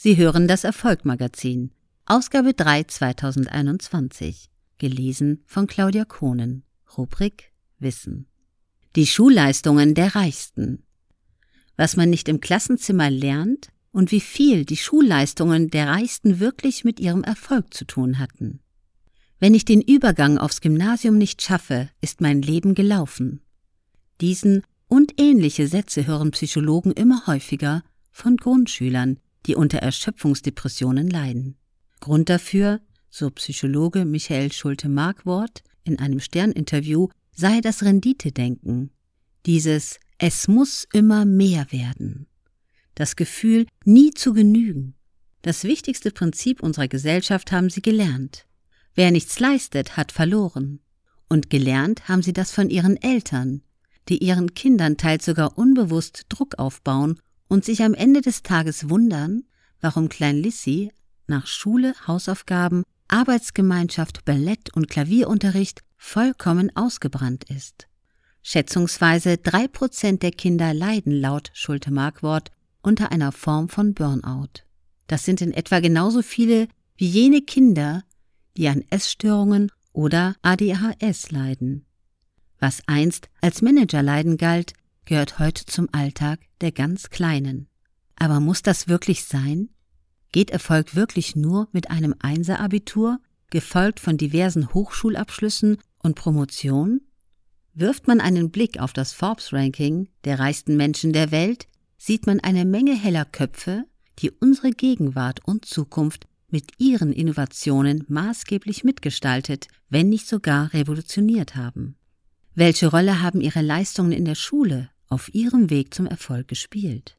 Sie hören das Erfolgmagazin, Ausgabe 3 2021, gelesen von Claudia Kohnen, Rubrik Wissen. Die Schulleistungen der Reichsten. Was man nicht im Klassenzimmer lernt und wie viel die Schulleistungen der Reichsten wirklich mit ihrem Erfolg zu tun hatten. Wenn ich den Übergang aufs Gymnasium nicht schaffe, ist mein Leben gelaufen. Diesen und ähnliche Sätze hören Psychologen immer häufiger von Grundschülern, die unter Erschöpfungsdepressionen leiden. Grund dafür, so Psychologe Michael Schulte-Markwort in einem Sterninterview, sei das Renditedenken. Dieses Es muss immer mehr werden. Das Gefühl, nie zu genügen. Das wichtigste Prinzip unserer Gesellschaft haben sie gelernt. Wer nichts leistet, hat verloren. Und gelernt haben sie das von ihren Eltern, die ihren Kindern teils sogar unbewusst Druck aufbauen und sich am Ende des Tages wundern, warum Klein Lissy nach Schule, Hausaufgaben, Arbeitsgemeinschaft, Ballett und Klavierunterricht vollkommen ausgebrannt ist. Schätzungsweise drei Prozent der Kinder leiden laut Schulte-Markwort unter einer Form von Burnout. Das sind in etwa genauso viele wie jene Kinder, die an Essstörungen oder ADHS leiden. Was einst als Managerleiden galt, gehört heute zum Alltag der ganz Kleinen. Aber muss das wirklich sein? Geht Erfolg wirklich nur mit einem Einser-Abitur, gefolgt von diversen Hochschulabschlüssen und Promotion? Wirft man einen Blick auf das Forbes-Ranking der reichsten Menschen der Welt, sieht man eine Menge heller Köpfe, die unsere Gegenwart und Zukunft mit ihren Innovationen maßgeblich mitgestaltet, wenn nicht sogar revolutioniert haben. Welche Rolle haben ihre Leistungen in der Schule auf ihrem Weg zum Erfolg gespielt?